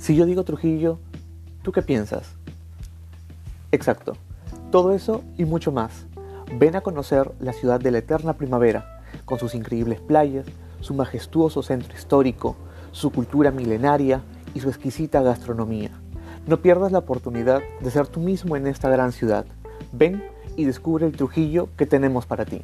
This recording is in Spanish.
Si yo digo Trujillo, ¿tú qué piensas? Exacto, todo eso y mucho más. Ven a conocer la ciudad de la eterna primavera, con sus increíbles playas, su majestuoso centro histórico, su cultura milenaria y su exquisita gastronomía. No pierdas la oportunidad de ser tú mismo en esta gran ciudad. Ven y descubre el Trujillo que tenemos para ti.